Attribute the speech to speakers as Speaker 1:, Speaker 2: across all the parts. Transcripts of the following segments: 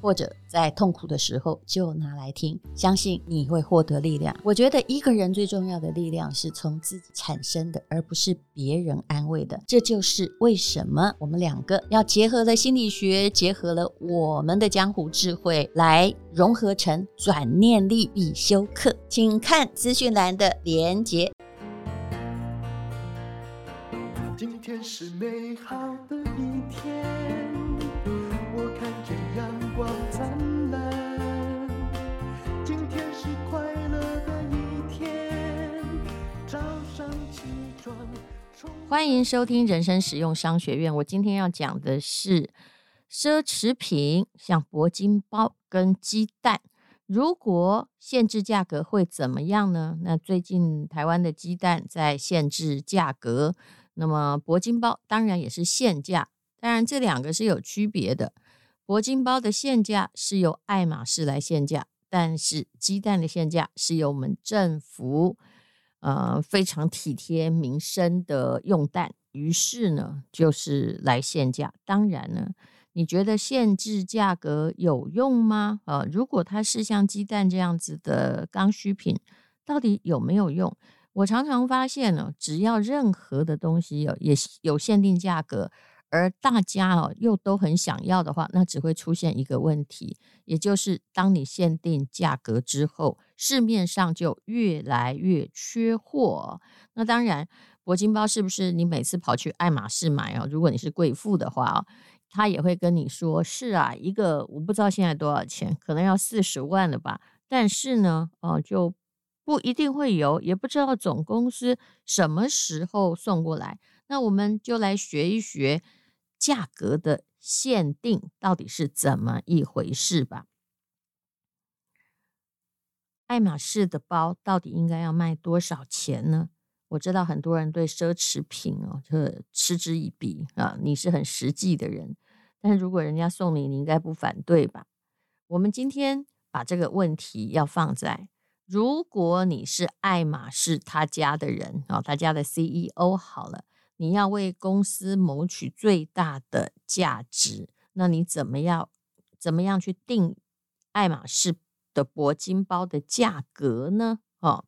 Speaker 1: 或者在痛苦的时候就拿来听，相信你会获得力量。我觉得一个人最重要的力量是从自己产生的，而不是别人安慰的。这就是为什么我们两个要结合了心理学，结合了我们的江湖智慧，来融合成转念力必修课。请看资讯栏的连结。今天是美好的一天。欢迎收听人生实用商学院。我今天要讲的是奢侈品，像铂金包跟鸡蛋，如果限制价格会怎么样呢？那最近台湾的鸡蛋在限制价格，那么铂金包当然也是限价。当然这两个是有区别的，铂金包的限价是由爱马仕来限价，但是鸡蛋的限价是由我们政府。呃，非常体贴民生的用蛋，于是呢，就是来限价。当然呢，你觉得限制价格有用吗？呃，如果它是像鸡蛋这样子的刚需品，到底有没有用？我常常发现呢，只要任何的东西有也有限定价格。而大家哦又都很想要的话，那只会出现一个问题，也就是当你限定价格之后，市面上就越来越缺货。那当然，铂金包是不是你每次跑去爱马仕买哦？如果你是贵妇的话哦，他也会跟你说是啊，一个我不知道现在多少钱，可能要四十万了吧。但是呢，哦就不一定会有，也不知道总公司什么时候送过来。那我们就来学一学。价格的限定到底是怎么一回事吧？爱马仕的包到底应该要卖多少钱呢？我知道很多人对奢侈品哦，就嗤之以鼻啊。你是很实际的人，但是如果人家送你，你应该不反对吧？我们今天把这个问题要放在：如果你是爱马仕他家的人啊，他家的 CEO 好了。你要为公司谋取最大的价值，那你怎么样？怎么样去定爱马仕的铂金包的价格呢？哦，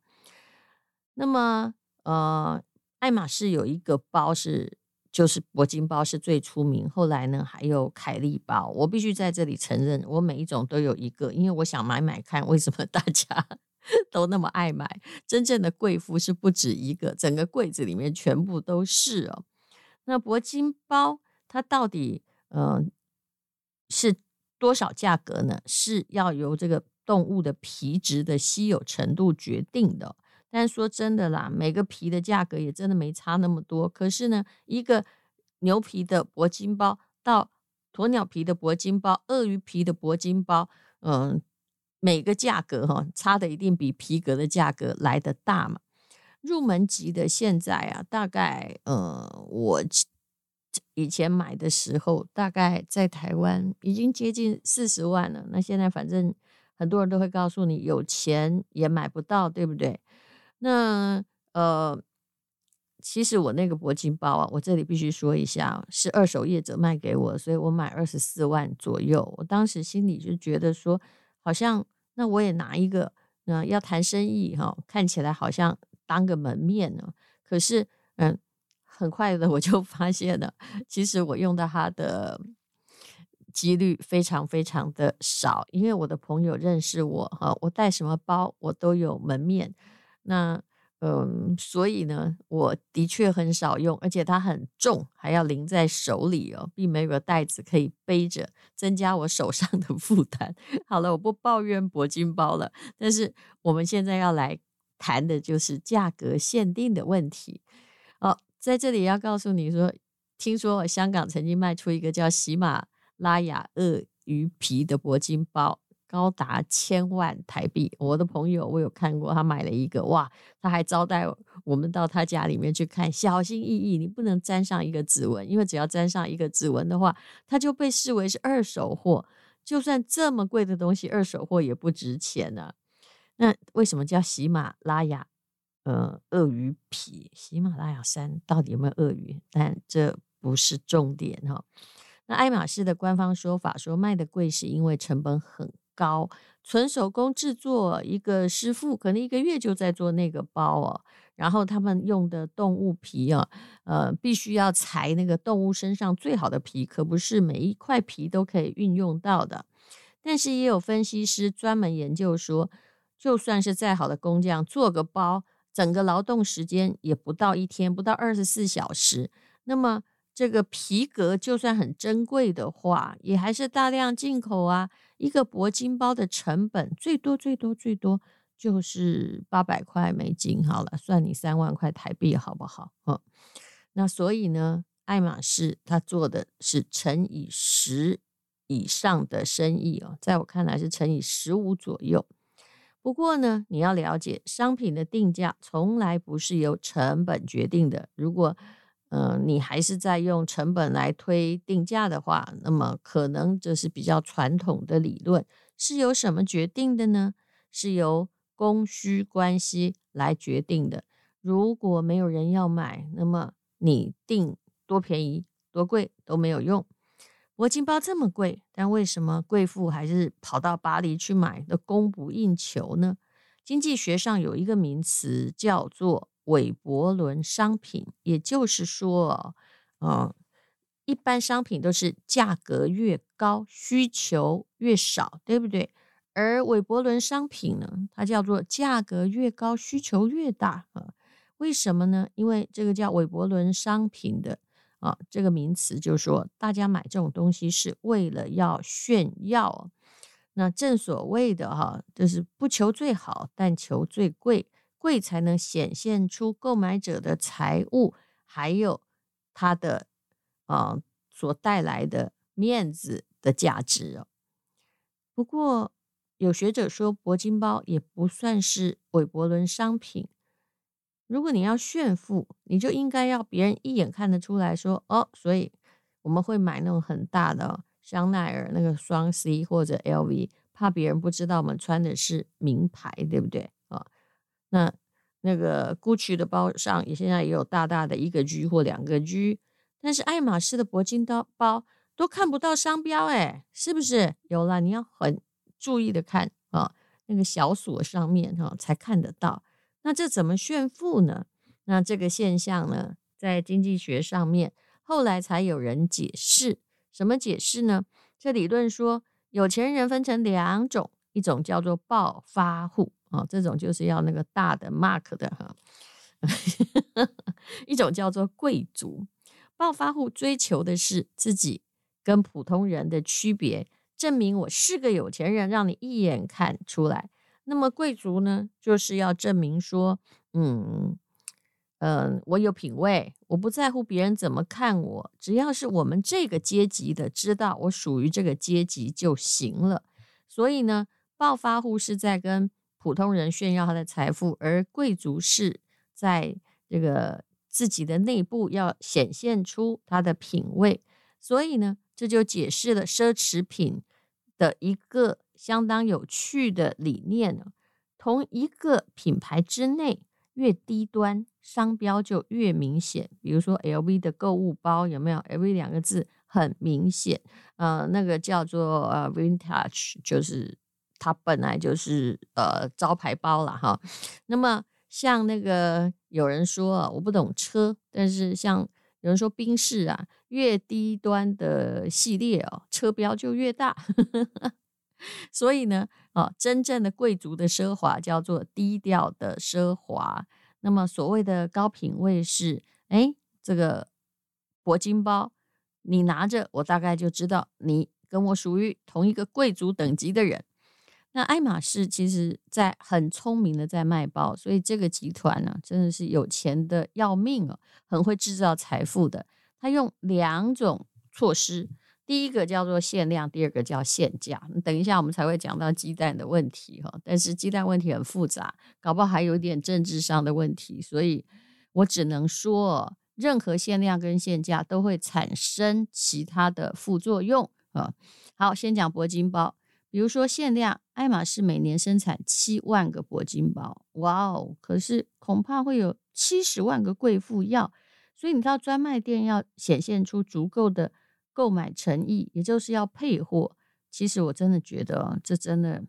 Speaker 1: 那么呃，爱马仕有一个包是就是铂金包是最出名，后来呢还有凯利包。我必须在这里承认，我每一种都有一个，因为我想买买看，为什么大家？都那么爱买，真正的贵妇是不止一个，整个柜子里面全部都是哦。那铂金包它到底呃是多少价格呢？是要由这个动物的皮质的稀有程度决定的。但是说真的啦，每个皮的价格也真的没差那么多。可是呢，一个牛皮的铂金包到鸵鸟皮的铂金包、鳄鱼皮的铂金包，嗯、每个价格哈差的一定比皮革的价格来得大嘛。入门级的现在啊，大概呃，我以前买的时候，大概在台湾已经接近四十万了。那现在反正很多人都会告诉你，有钱也买不到，对不对？那呃，其实我那个铂金包啊，我这里必须说一下，是二手业者卖给我，所以我买二十四万左右。我当时心里就觉得说，好像那我也拿一个，嗯，要谈生意哈，看起来好像当个门面呢。可是，嗯，很快的我就 发现了，其实我用到它的。几率非常非常的少，因为我的朋友认识我哈，我带什么包我都有门面。那嗯，所以呢，我的确很少用，而且它很重，还要拎在手里哦，并没有个袋子可以背着，增加我手上的负担。好了，我不抱怨铂金包了，但是我们现在要来谈的就是价格限定的问题。哦，在这里要告诉你说，听说香港曾经卖出一个叫喜马。拉雅鳄鱼皮的铂金包高达千万台币，我的朋友我有看过，他买了一个，哇，他还招待我们到他家里面去看，小心翼翼，你不能沾上一个指纹，因为只要沾上一个指纹的话，它就被视为是二手货，就算这么贵的东西，二手货也不值钱呢、那为什么叫喜马拉雅呃鳄鱼皮？喜马拉雅山到底有没有鳄鱼？但这不是重点哈、哦。那爱马仕的官方说法说卖的贵是因为成本很高，纯手工制作，一个师傅可能一个月就在做那个包哦。然后他们用的动物皮啊，呃，必须要裁那个动物身上最好的皮，可不是每一块皮都可以运用到的。但是也有分析师专门研究说，就算是再好的工匠做个包，整个劳动时间也不到一天，不到二十四小时。那么。这个皮革就算很珍贵的话，也还是大量进口啊。一个铂金包的成本最多最多最多就是八百块美金，好了，算你三万块台币好不好？嗯，那所以呢，爱马仕它做的是乘以十以上的生意哦，在我看来是乘以十五左右。不过呢，你要了解，商品的定价从来不是由成本决定的。如果、呃，你还是在用成本来推定价的话，那么可能这是比较传统的理论。是由什么决定的呢？是由供需关系来决定的。如果没有人要买，那么你定多便宜、多贵都没有用。铂金包这么贵，但为什么贵妇还是跑到巴黎去买的供不应求呢？经济学上有一个名词叫做。韦伯伦商品，也就是说，嗯，一般商品都是价格越高，需求越少，对不对？而韦伯伦商品呢，它叫做价格越高，需求越大啊。为什么呢？因为这个叫韦伯伦商品的啊，这个名词就是说，大家买这种东西是为了要炫耀。那正所谓的哈，就是不求最好，但求最贵。贵才能显现出购买者的财物，还有它的啊、所带来的面子的价值哦。不过有学者说，铂金包也不算是韦伯伦商品。如果你要炫富，你就应该要别人一眼看得出来说哦，所以我们会买那种很大的、香奈儿那个双 C 或者 LV，怕别人不知道我们穿的是名牌，对不对啊？那那个 Gucci 的包上也现在也有大大的一个 G 或两个 G，但是爱马仕的铂金刀包都看不到商标，哎，是不是？有了，你要很注意的看啊，那个小锁上面哈才看得到。那这怎么炫富呢？那这个现象呢，在经济学上面后来才有人解释。什么解释呢？这理论说，有钱人分成两种，一种叫做暴发户。哦，这种就是要那个大的 mark 的哈，一种叫做贵族。暴发户追求的是自己跟普通人的区别，证明我是个有钱人，让你一眼看出来。那么贵族呢，就是要证明说，嗯嗯，我有品位，我不在乎别人怎么看我，只要是我们这个阶级的知道我属于这个阶级就行了。所以呢，暴发户是在跟普通人炫耀他的财富，而贵族是在这个自己的内部要显现出他的品味，所以呢，这就解释了奢侈品的一个相当有趣的理念呢。同一个品牌之内，越低端商标就越明显。比如说 LV 的购物包有没有 LV 两个字很明显？呃，那个叫做呃 Vintage，就是它本来就是呃招牌包了哈。那么像那个有人说我不懂车，但是像有人说宾士啊，越低端的系列哦，车标就越大。所以呢，哦，真正的贵族的奢华叫做低调的奢华。那么所谓的高品位是，哎，这个铂金包，你拿着，我大概就知道你跟我属于同一个贵族等级的人。那爱马仕其实在很聪明的在卖包，所以这个集团呢，真的是有钱的要命哦，很会制造财富的。他用两种措施。第一个叫做限量，第二个叫限价。等一下我们才会讲到鸡蛋的问题哈，但是鸡蛋问题很复杂，搞不好还有点政治上的问题，所以我只能说，任何限量跟限价都会产生其他的副作用啊。好，先讲铂金包，比如说限量，爱马仕每年生产七万个铂金包，哇哦，可是恐怕会有七十万个贵妇要，所以你到专卖店要显现出足够的。购买诚意，也就是要配货。其实我真的觉得，这真的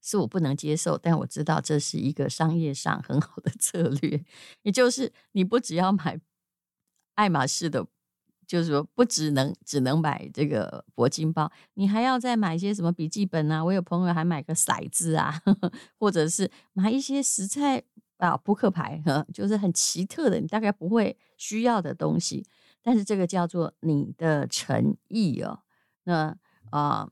Speaker 1: 是我不能接受。但我知道这是一个商业上很好的策略，也就是你不只要买爱马仕的，就是说不只能只能买这个铂金包，你还要再买一些什么笔记本啊。我有朋友还买个骰子啊，或者是买一些食材啊，扑克牌呵，就是很奇特的，你大概不会需要的东西。但是这个叫做你的诚意哦。那啊，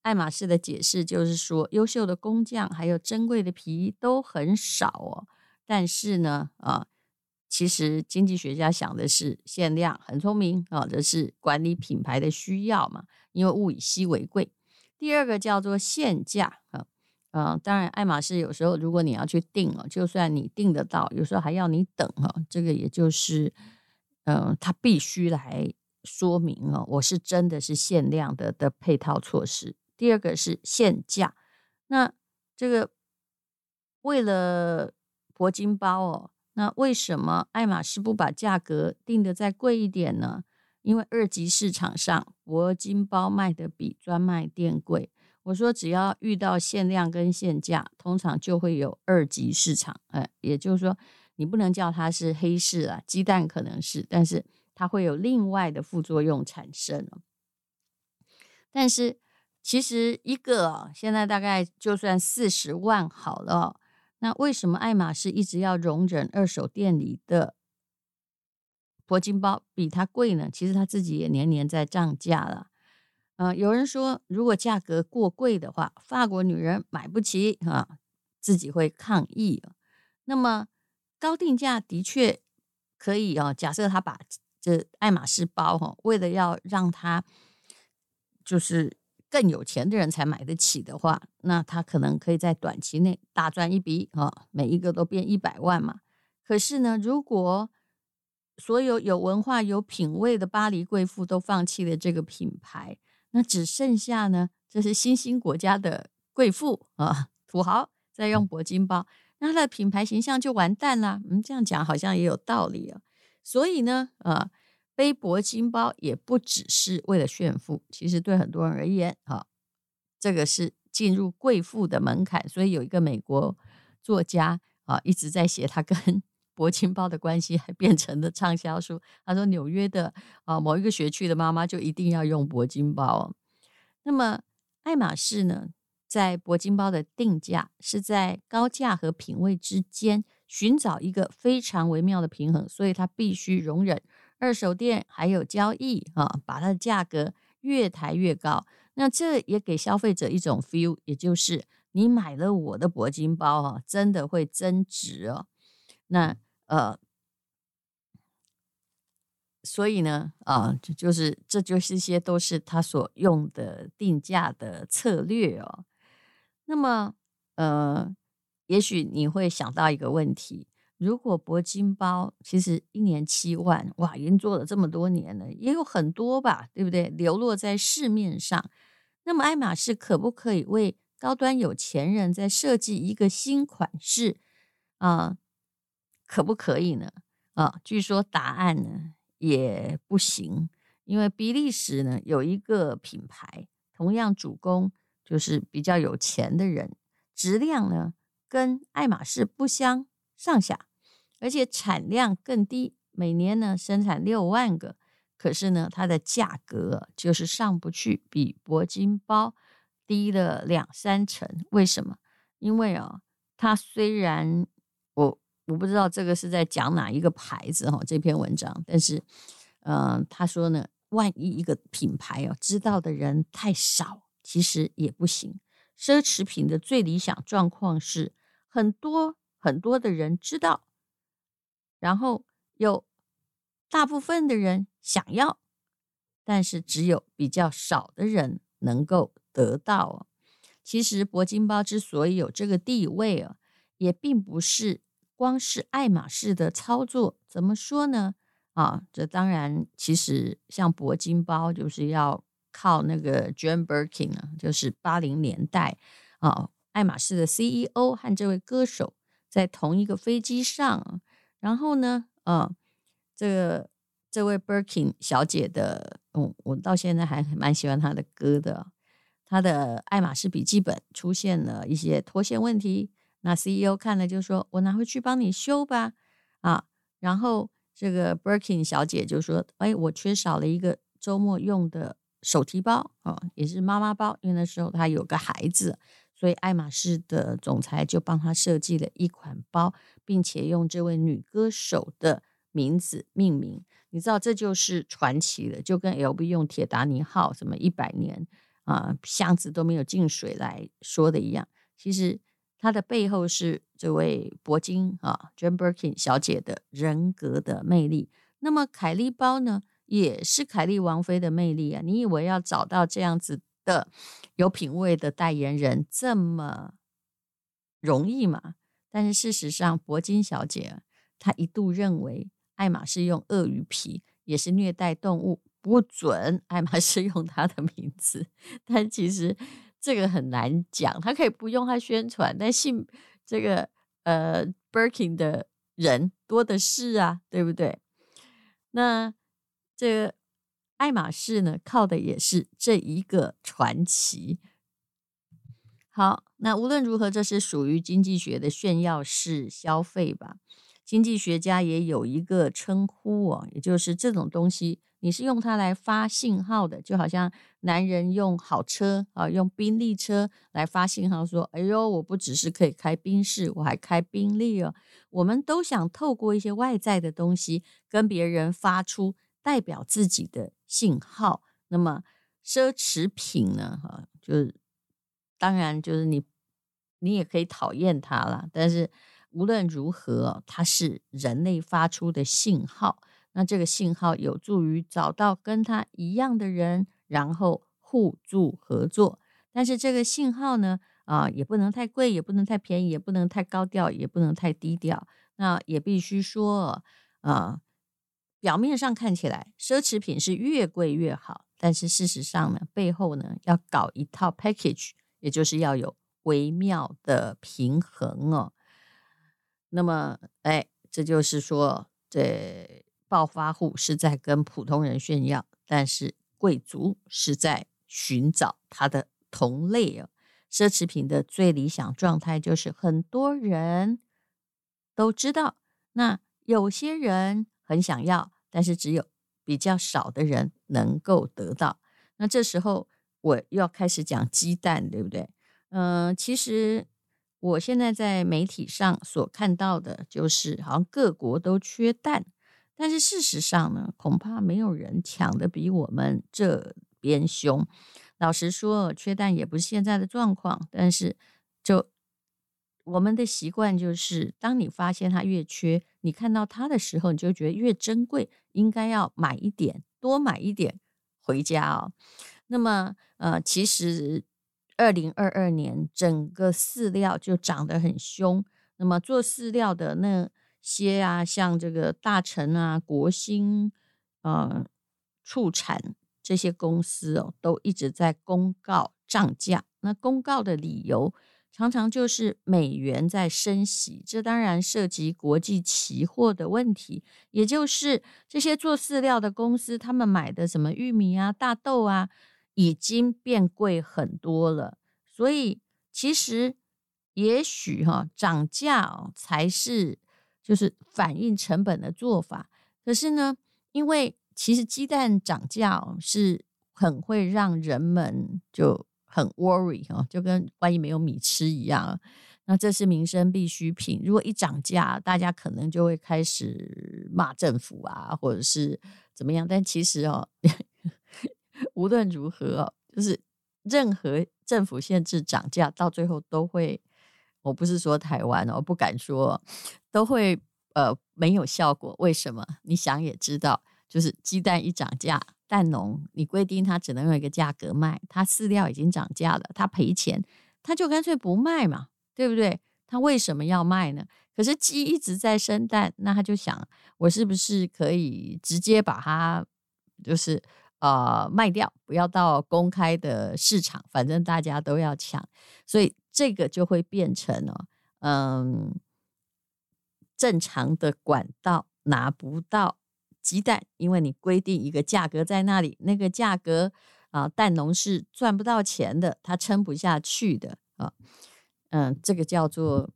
Speaker 1: 爱马仕的解释就是说，优秀的工匠还有珍贵的皮都很少哦。但是呢，啊，其实经济学家想的是限量，很聪明啊，这是管理品牌的需要嘛，因为物以稀为贵。第二个叫做限价啊，啊，当然爱马仕有时候如果你要去订哦，就算你订得到，有时候还要你等哈，这个也就是。嗯，他必须来说明哦，我是真的是限量的的配套措施。第二个是限价，那这个为了铂金包哦，那为什么爱马仕不把价格定得再贵一点呢？因为二级市场上铂金包卖得比专卖店贵。我说只要遇到限量跟限价，通常就会有二级市场。哎，也就是说。你不能叫它是黑市啊，鸡蛋可能是，但是它会有另外的副作用产生。但是其实一个现在大概就算四十万好了，那为什么爱马仕一直要容忍二手店里的铂金包比它贵呢？其实他自己也年年在涨价了。嗯、呃，有人说如果价格过贵的话，法国女人买不起啊，自己会抗议。那么。高定价的确可以哦。假设他把这爱马仕包哈，为了要让他就是更有钱的人才买得起的话，那他可能可以在短期内大赚一笔啊，每一个都变一百万嘛。可是呢，如果所有有文化、有品味的巴黎贵妇都放弃了这个品牌，那只剩下呢，这是新兴国家的贵妇啊，土豪在用铂金包。那它的品牌形象就完蛋了。嗯，这样讲好像也有道理啊。所以呢，啊，背铂金包也不只是为了炫富，其实对很多人而言，啊，这个是进入贵妇的门槛。所以有一个美国作家啊，一直在写他跟 铂金包的关系，还变成了畅销书。他说，纽约的啊某一个学区的妈妈就一定要用铂金包。那么爱马仕呢？在铂金包的定价是在高价和品味之间寻找一个非常微妙的平衡，所以它必须容忍二手店还有交易啊，把它的价格越抬越高。那这也给消费者一种 feel，也就是你买了我的铂金包啊，真的会增值哦。那呃，所以呢啊，就就是这就是一些都是他所用的定价的策略哦。那么，呃，也许你会想到一个问题：如果铂金包其实一年七万，哇，已经做了这么多年了，也有很多吧，对不对？流落在市面上。那么，爱马仕可不可以为高端有钱人再设计一个新款式啊？可不可以呢？啊，据说答案呢也不行，因为比利时呢有一个品牌，同样主攻就是比较有钱的人，质量呢跟爱马仕不相上下，而且产量更低，每年呢生产六万个，可是呢它的价格就是上不去，比铂金包低了两三成。为什么？因为啊，它虽然我。我不知道这个是在讲哪一个牌子哈，这篇文章，但是，呃，他说呢，万一一个品牌哦，知道的人太少，其实也不行。奢侈品的最理想状况是很多很多的人知道，然后有大部分的人想要，但是只有比较少的人能够得到。其实铂金包之所以有这个地位啊，也并不是。光是爱马仕的操作，怎么说呢？啊，这当然，其实像铂金包，就是要靠那个 j a n Birkin 啊，就是八零年代啊，爱马仕的 CEO 和这位歌手在同一个飞机上，然后呢，啊，这个这位 Birkin 小姐的，嗯，我到现在还蛮喜欢她的歌的，她的爱马仕笔记本出现了一些脱线问题。那 CEO 看了就说：“我拿回去帮你修吧。”啊，然后这个 Birkin 小姐就说：“哎，我缺少了一个周末用的手提包啊，也是妈妈包，因为那时候她有个孩子，所以爱马仕的总裁就帮她设计了一款包，并且用这位女歌手的名字命名。你知道这就是传奇了，就跟 LV 用铁达尼号什么一百年啊箱子都没有进水来说的一样，其实。”它的背后是这位铂金啊 j a n Birkin 小姐的人格的魅力。那么凯利包呢，也是凯利王妃的魅力啊。你以为要找到这样子的有品味的代言人这么容易吗？但是事实上，铂金小姐她一度认为爱马仕用鳄鱼皮也是虐待动物，不准爱马仕用她的名字。但其实。这个很难讲，他可以不用他宣传，但信这个呃 Birkin 的人多的是啊，对不对？那这个爱马仕呢，靠的也是这一个传奇。好，那无论如何，这是属于经济学的炫耀式消费吧。经济学家也有一个称呼哦，也就是这种东西。你是用它来发信号的，就好像男人用好车啊，用宾利车来发信号，说：“哎呦，我不只是可以开宾士，我还开宾利哦。”我们都想透过一些外在的东西跟别人发出代表自己的信号。那么奢侈品呢？哈，就是当然就是你，你也可以讨厌它啦，但是无论如何，它是人类发出的信号。那这个信号有助于找到跟他一样的人，然后互助合作。但是这个信号呢，啊，也不能太贵，也不能太便宜，也不能太高调，也不能太低调。那也必须说，啊，表面上看起来奢侈品是越贵越好，但是事实上呢，背后呢要搞一套 package，也就是要有微妙的平衡哦。那么，哎，这就是说这。暴发户是在跟普通人炫耀，但是贵族是在寻找他的同类哦。奢侈品的最理想状态就是很多人都知道，那有些人很想要，但是只有比较少的人能够得到。那这时候我又要开始讲鸡蛋，对不对？嗯、其实我现在在媒体上所看到的就是，好像各国都缺蛋。但是事实上呢，恐怕没有人抢得比我们这边凶。老实说，缺蛋也不是现在的状况。但是，就我们的习惯就是，当你发现它越缺，你看到它的时候，你就觉得越珍贵，应该要买一点，多买一点回家哦。那么，呃，其实二零二二年整个饲料就涨得很凶。那么做饲料的那。些啊，像这个大成啊、国兴、呃、畜产这些公司哦，都一直在公告涨价。那公告的理由常常就是美元在升息，这当然涉及国际期货的问题，也就是这些做饲料的公司，他们买的什么玉米啊、大豆啊，已经变贵很多了。所以其实也许哈涨价才是就是反映成本的做法。可是呢，因为其实鸡蛋涨价是很会让人们就。很 worry 哈，就跟万一没有米吃一样。那这是民生必需品，如果一涨价，大家可能就会开始骂政府啊，或者是怎么样。但其实哦，无论如何哦，就是任何政府限制涨价，到最后都会，我不是说台湾哦，我不敢说，都会呃没有效果。为什么？你想也知道，就是鸡蛋一涨价。蛋农，你规定他只能用一个价格卖，他饲料已经涨价了，他赔钱，他就干脆不卖嘛，对不对？他为什么要卖呢？可是鸡一直在生蛋，那他就想，我是不是可以直接把它就是呃卖掉，不要到公开的市场，反正大家都要抢，所以这个就会变成了嗯正常的管道拿不到。鸡蛋，因为你规定一个价格在那里，那个价格啊，蛋农是赚不到钱的，他撑不下去的啊。嗯，这个叫做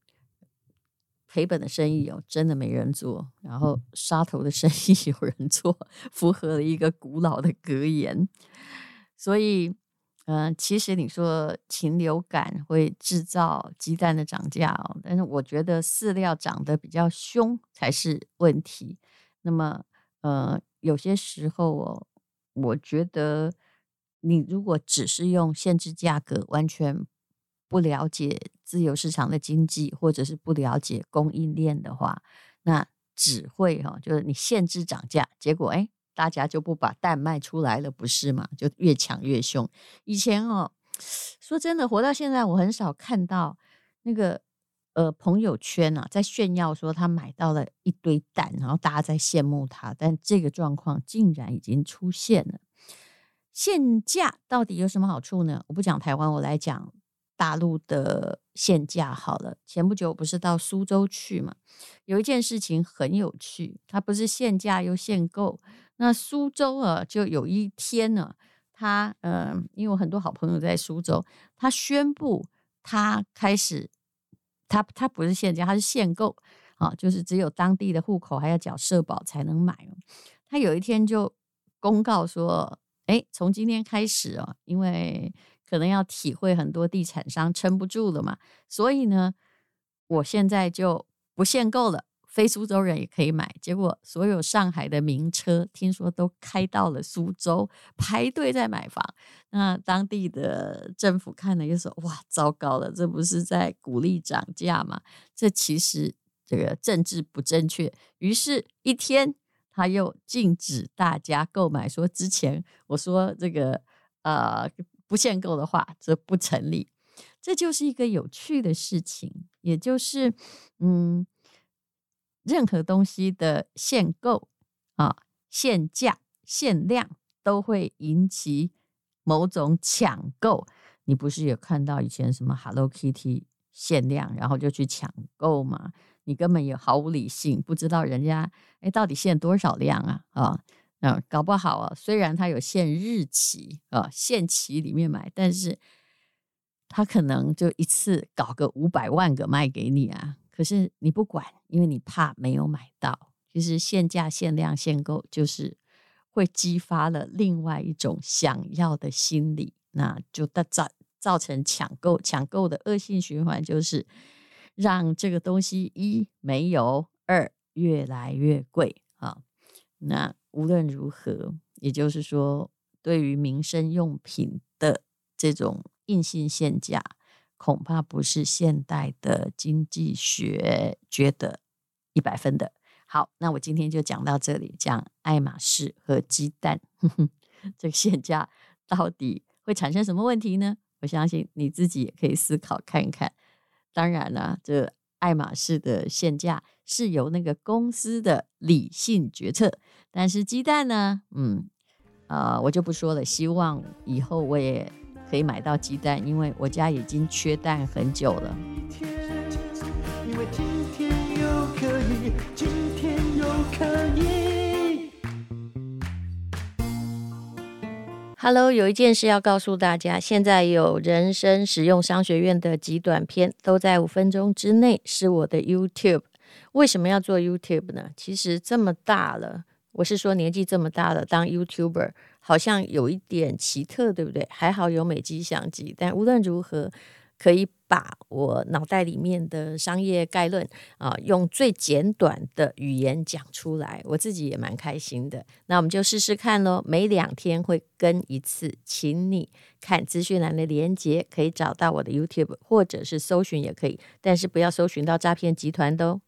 Speaker 1: 赔本的生意哦，真的没人做。然后杀头的生意有人做，符合了一个古老的格言。所以，嗯，其实你说禽流感会制造鸡蛋的涨价哦，但是我觉得饲料涨得比较凶才是问题。那么。呃，有些时候哦，我觉得你如果只是用限制价格，完全不了解自由市场的经济，或者是不了解供应链的话，那只会哈，就是你限制涨价，结果哎，大家就不把蛋卖出来了，不是吗？就越抢越凶。以前哦，说真的，活到现在，我很少看到那个。呃，朋友圈啊，在炫耀说他买到了一堆蛋，然后大家在羡慕他，但这个状况竟然已经出现了。限价到底有什么好处呢？我不讲台湾，我来讲大陆的限价好了。前不久我不是到苏州去嘛，有一件事情很有趣，它不是限价又限购。那苏州啊，就有一天呢，他嗯、呃，因为我很多好朋友在苏州，他宣布他开始。他他不是限价，他是限购啊，就是只有当地的户口还要缴社保才能买。他有一天就公告说，哎，从今天开始哦，因为可能要体会很多地产商撑不住了嘛，所以呢，我现在就不限购了。非苏州人也可以买，结果所有上海的名车听说都开到了苏州，排队在买房。那当地的政府看了就说：“哇，糟糕了，这不是在鼓励涨价吗？这其实这个政治不正确。”于是，一天他又禁止大家购买，说之前我说这个呃不限购的话，这不成立。这就是一个有趣的事情，也就是嗯。任何东西的限购啊、限价、限量，都会引起某种抢购。你不是有看到以前什么 Hello Kitty 限量，然后就去抢购吗？你根本也毫无理性，不知道人家哎到底限多少量啊啊！嗯，搞不好啊，虽然它有限日期啊，限期里面买，但是他可能就一次搞个五百万个卖给你啊。可是你不管，因为你怕没有买到。其实限价、限量、限购，就是会激发了另外一种想要的心理，那就造造成抢购，抢购的恶性循环，就是让这个东西一没有，二越来越贵啊。那无论如何，也就是说，对于民生用品的这种硬性限价。恐怕不是现代的经济学觉得一百分的。好，那我今天就讲到这里，讲爱马仕和鸡蛋，呵呵，这个限价到底会产生什么问题呢？我相信你自己也可以思考看看。当然了，这爱马仕的限价是由那个公司的理性决策，但是鸡蛋呢？嗯，呃，我就不说了。希望以后我也。可以买到鸡蛋，因为我家已经缺蛋很久了。因为今天又可以，今天又可以。Hello，有一件事要告诉大家，现在有人生实用商学院的极短篇，都在五分钟之内，是我的 YouTube。为什么要做 YouTube 呢？其实这么大了，我是说年纪这么大了，当 YouTuber 好像有一点奇特，对不对？还好有美肌相机，但无论如何，可以把我脑袋里面的商业概论啊、用最简短的语言讲出来，我自己也蛮开心的。那我们就试试看喽，每两天会更一次，请你看资讯栏的连接，可以找到我的 YouTube，或者是搜寻也可以，但是不要搜寻到诈骗集团的哦。